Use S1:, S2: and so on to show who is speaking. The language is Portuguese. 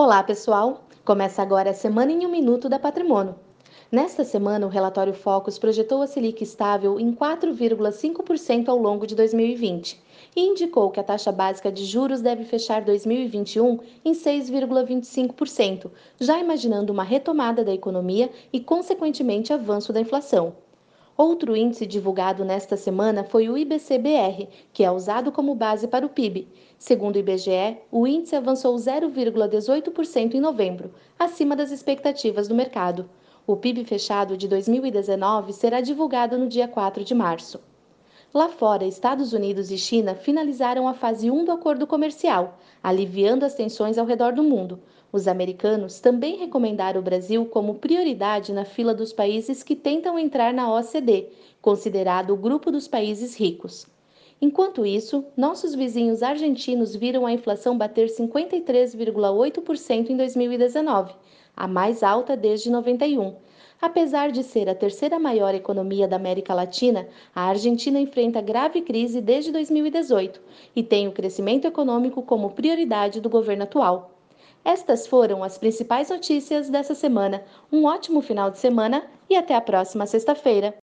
S1: Olá, pessoal! Começa agora a Semana em um Minuto da Patrimônio. Nesta semana, o relatório Focus projetou a Selic estável em 4,5% ao longo de 2020 e indicou que a taxa básica de juros deve fechar 2021 em 6,25%, já imaginando uma retomada da economia e, consequentemente, avanço da inflação. Outro índice divulgado nesta semana foi o IBC-BR, que é usado como base para o PIB. Segundo o IBGE, o índice avançou 0,18% em novembro, acima das expectativas do mercado. O PIB fechado de 2019 será divulgado no dia 4 de março. Lá fora, Estados Unidos e China finalizaram a fase 1 do acordo comercial, aliviando as tensões ao redor do mundo. Os americanos também recomendaram o Brasil como prioridade na fila dos países que tentam entrar na OCDE, considerado o grupo dos países ricos. Enquanto isso, nossos vizinhos argentinos viram a inflação bater 53,8% em 2019, a mais alta desde 91 Apesar de ser a terceira maior economia da América Latina, a Argentina enfrenta grave crise desde 2018 e tem o crescimento econômico como prioridade do governo atual. Estas foram as principais notícias dessa semana. Um ótimo final de semana e até a próxima sexta-feira.